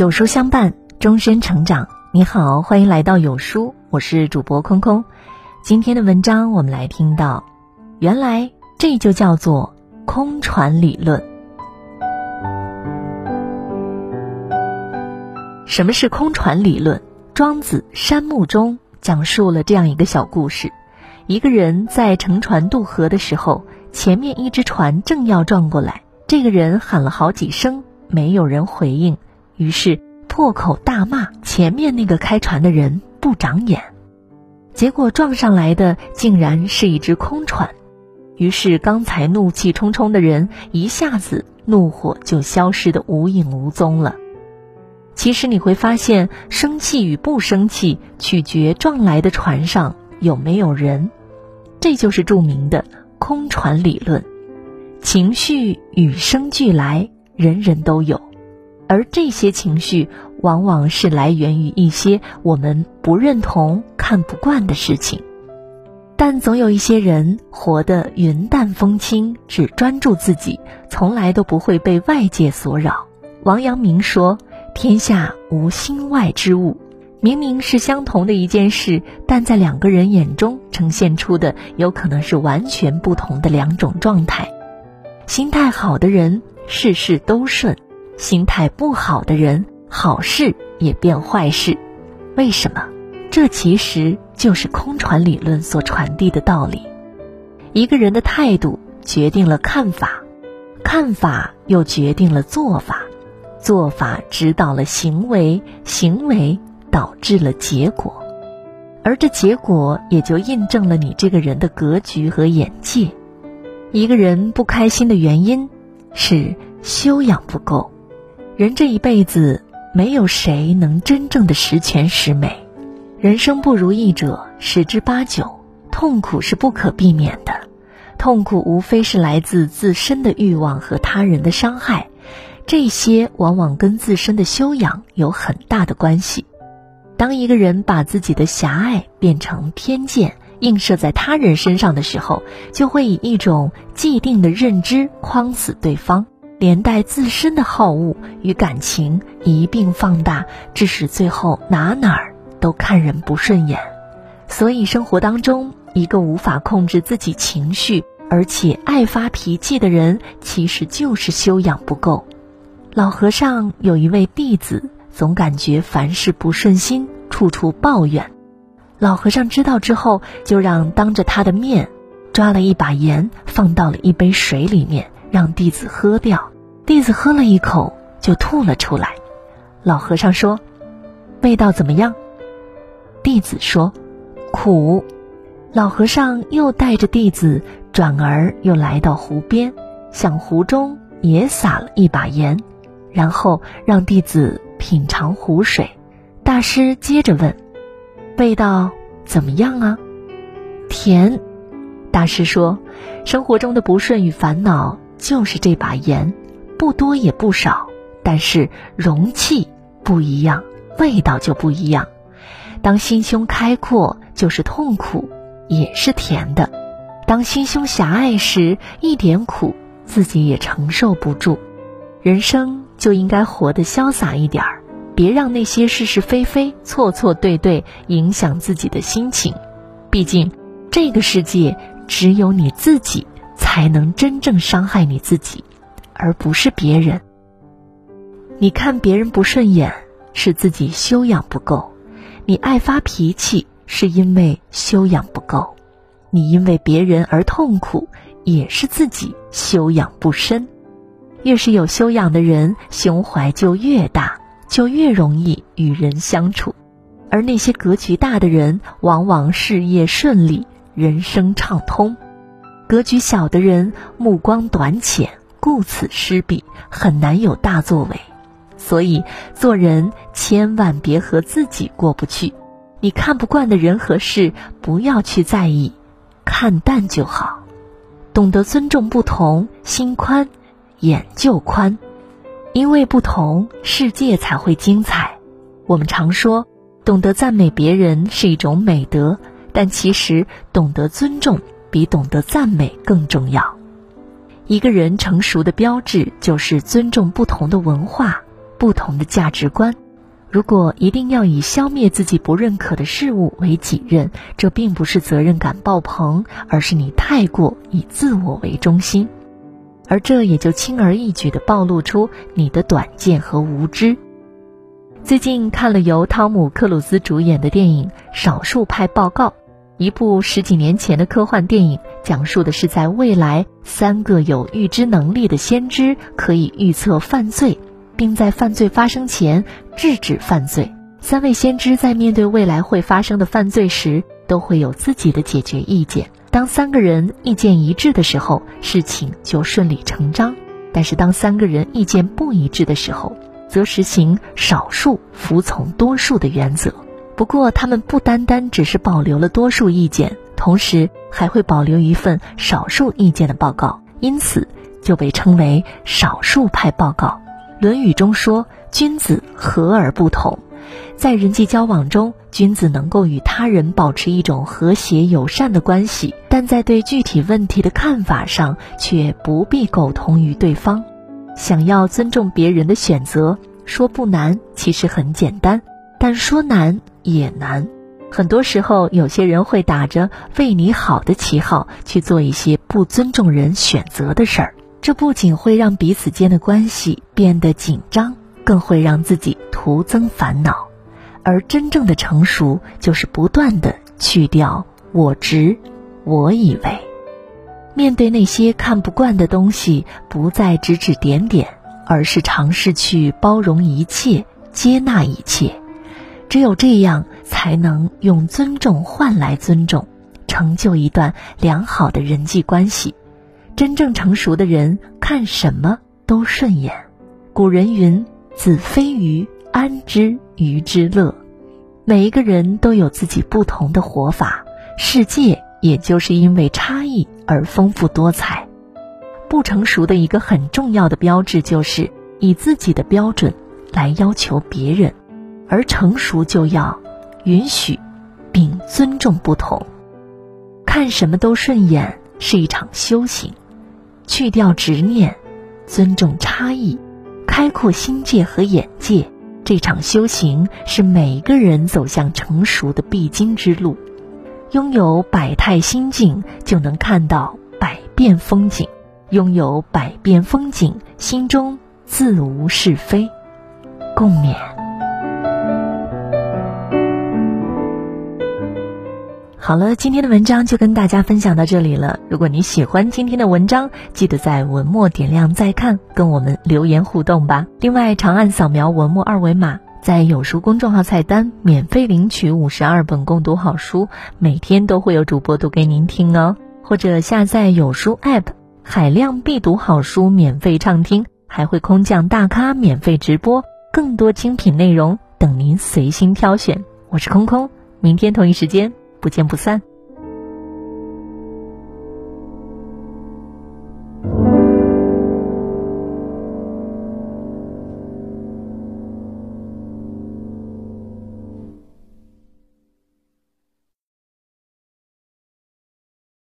有书相伴，终身成长。你好，欢迎来到有书，我是主播空空。今天的文章，我们来听到，原来这就叫做空船理论。什么是空船理论？庄子《山木》中讲述了这样一个小故事：一个人在乘船渡河的时候，前面一只船正要撞过来，这个人喊了好几声，没有人回应，于是破口大骂前面那个开船的人不长眼。结果撞上来的竟然是一只空船，于是刚才怒气冲冲的人一下子怒火就消失的无影无踪了。其实你会发现，生气与不生气取决撞来的船上有没有人，这就是著名的空船理论。情绪与生俱来，人人都有，而这些情绪往往是来源于一些我们不认同、看不惯的事情。但总有一些人活得云淡风轻，只专注自己，从来都不会被外界所扰。王阳明说。天下无心外之物，明明是相同的一件事，但在两个人眼中呈现出的有可能是完全不同的两种状态。心态好的人事事都顺，心态不好的人好事也变坏事。为什么？这其实就是空船理论所传递的道理。一个人的态度决定了看法，看法又决定了做法。做法指导了行为，行为导致了结果，而这结果也就印证了你这个人的格局和眼界。一个人不开心的原因是修养不够。人这一辈子，没有谁能真正的十全十美。人生不如意者十之八九，痛苦是不可避免的。痛苦无非是来自自身的欲望和他人的伤害。这些往往跟自身的修养有很大的关系。当一个人把自己的狭隘变成偏见，映射在他人身上的时候，就会以一种既定的认知框死对方，连带自身的好恶与感情一并放大，致使最后哪哪儿都看人不顺眼。所以，生活当中一个无法控制自己情绪，而且爱发脾气的人，其实就是修养不够。老和尚有一位弟子，总感觉凡事不顺心，处处抱怨。老和尚知道之后，就让当着他的面，抓了一把盐，放到了一杯水里面，让弟子喝掉。弟子喝了一口，就吐了出来。老和尚说：“味道怎么样？”弟子说：“苦。”老和尚又带着弟子，转而又来到湖边，向湖中也撒了一把盐。然后让弟子品尝湖水，大师接着问：“味道怎么样啊？”甜。大师说：“生活中的不顺与烦恼就是这把盐，不多也不少，但是容器不一样，味道就不一样。当心胸开阔，就是痛苦，也是甜的；当心胸狭隘时，一点苦自己也承受不住。人生。”就应该活得潇洒一点儿，别让那些是是非非、错错对对影响自己的心情。毕竟，这个世界只有你自己才能真正伤害你自己，而不是别人。你看别人不顺眼，是自己修养不够；你爱发脾气，是因为修养不够；你因为别人而痛苦，也是自己修养不深。越是有修养的人，胸怀就越大，就越容易与人相处；而那些格局大的人，往往事业顺利，人生畅通；格局小的人，目光短浅，顾此失彼，很难有大作为。所以，做人千万别和自己过不去。你看不惯的人和事，不要去在意，看淡就好。懂得尊重不同，心宽。眼就宽，因为不同，世界才会精彩。我们常说，懂得赞美别人是一种美德，但其实懂得尊重比懂得赞美更重要。一个人成熟的标志就是尊重不同的文化，不同的价值观。如果一定要以消灭自己不认可的事物为己任，这并不是责任感爆棚，而是你太过以自我为中心，而这也就轻而易举地暴露出你的短见和无知。最近看了由汤姆·克鲁斯主演的电影《少数派报告》，一部十几年前的科幻电影，讲述的是在未来，三个有预知能力的先知可以预测犯罪。并在犯罪发生前制止犯罪。三位先知在面对未来会发生的犯罪时，都会有自己的解决意见。当三个人意见一致的时候，事情就顺理成章；但是当三个人意见不一致的时候，则实行少数服从多数的原则。不过，他们不单单只是保留了多数意见，同时还会保留一份少数意见的报告，因此就被称为少数派报告。《论语》中说：“君子和而不同。”在人际交往中，君子能够与他人保持一种和谐友善的关系，但在对具体问题的看法上，却不必苟同于对方。想要尊重别人的选择，说不难，其实很简单；但说难也难。很多时候，有些人会打着为你好的旗号，去做一些不尊重人选择的事儿。这不仅会让彼此间的关系变得紧张，更会让自己徒增烦恼。而真正的成熟，就是不断的去掉我执、我以为。面对那些看不惯的东西，不再指指点点，而是尝试去包容一切、接纳一切。只有这样，才能用尊重换来尊重，成就一段良好的人际关系。真正成熟的人看什么都顺眼。古人云：“子非鱼，安知鱼之乐？”每一个人都有自己不同的活法，世界也就是因为差异而丰富多彩。不成熟的一个很重要的标志就是以自己的标准来要求别人，而成熟就要允许并尊重不同。看什么都顺眼是一场修行。去掉执念，尊重差异，开阔心界和眼界。这场修行是每个人走向成熟的必经之路。拥有百态心境，就能看到百变风景；拥有百变风景，心中自无是非。共勉。好了，今天的文章就跟大家分享到这里了。如果你喜欢今天的文章，记得在文末点亮再看，跟我们留言互动吧。另外，长按扫描文末二维码，在有书公众号菜单免费领取五十二本共读好书，每天都会有主播读给您听哦。或者下载有书 App，海量必读好书免费畅听，还会空降大咖免费直播，更多精品内容等您随心挑选。我是空空，明天同一时间。不见不散。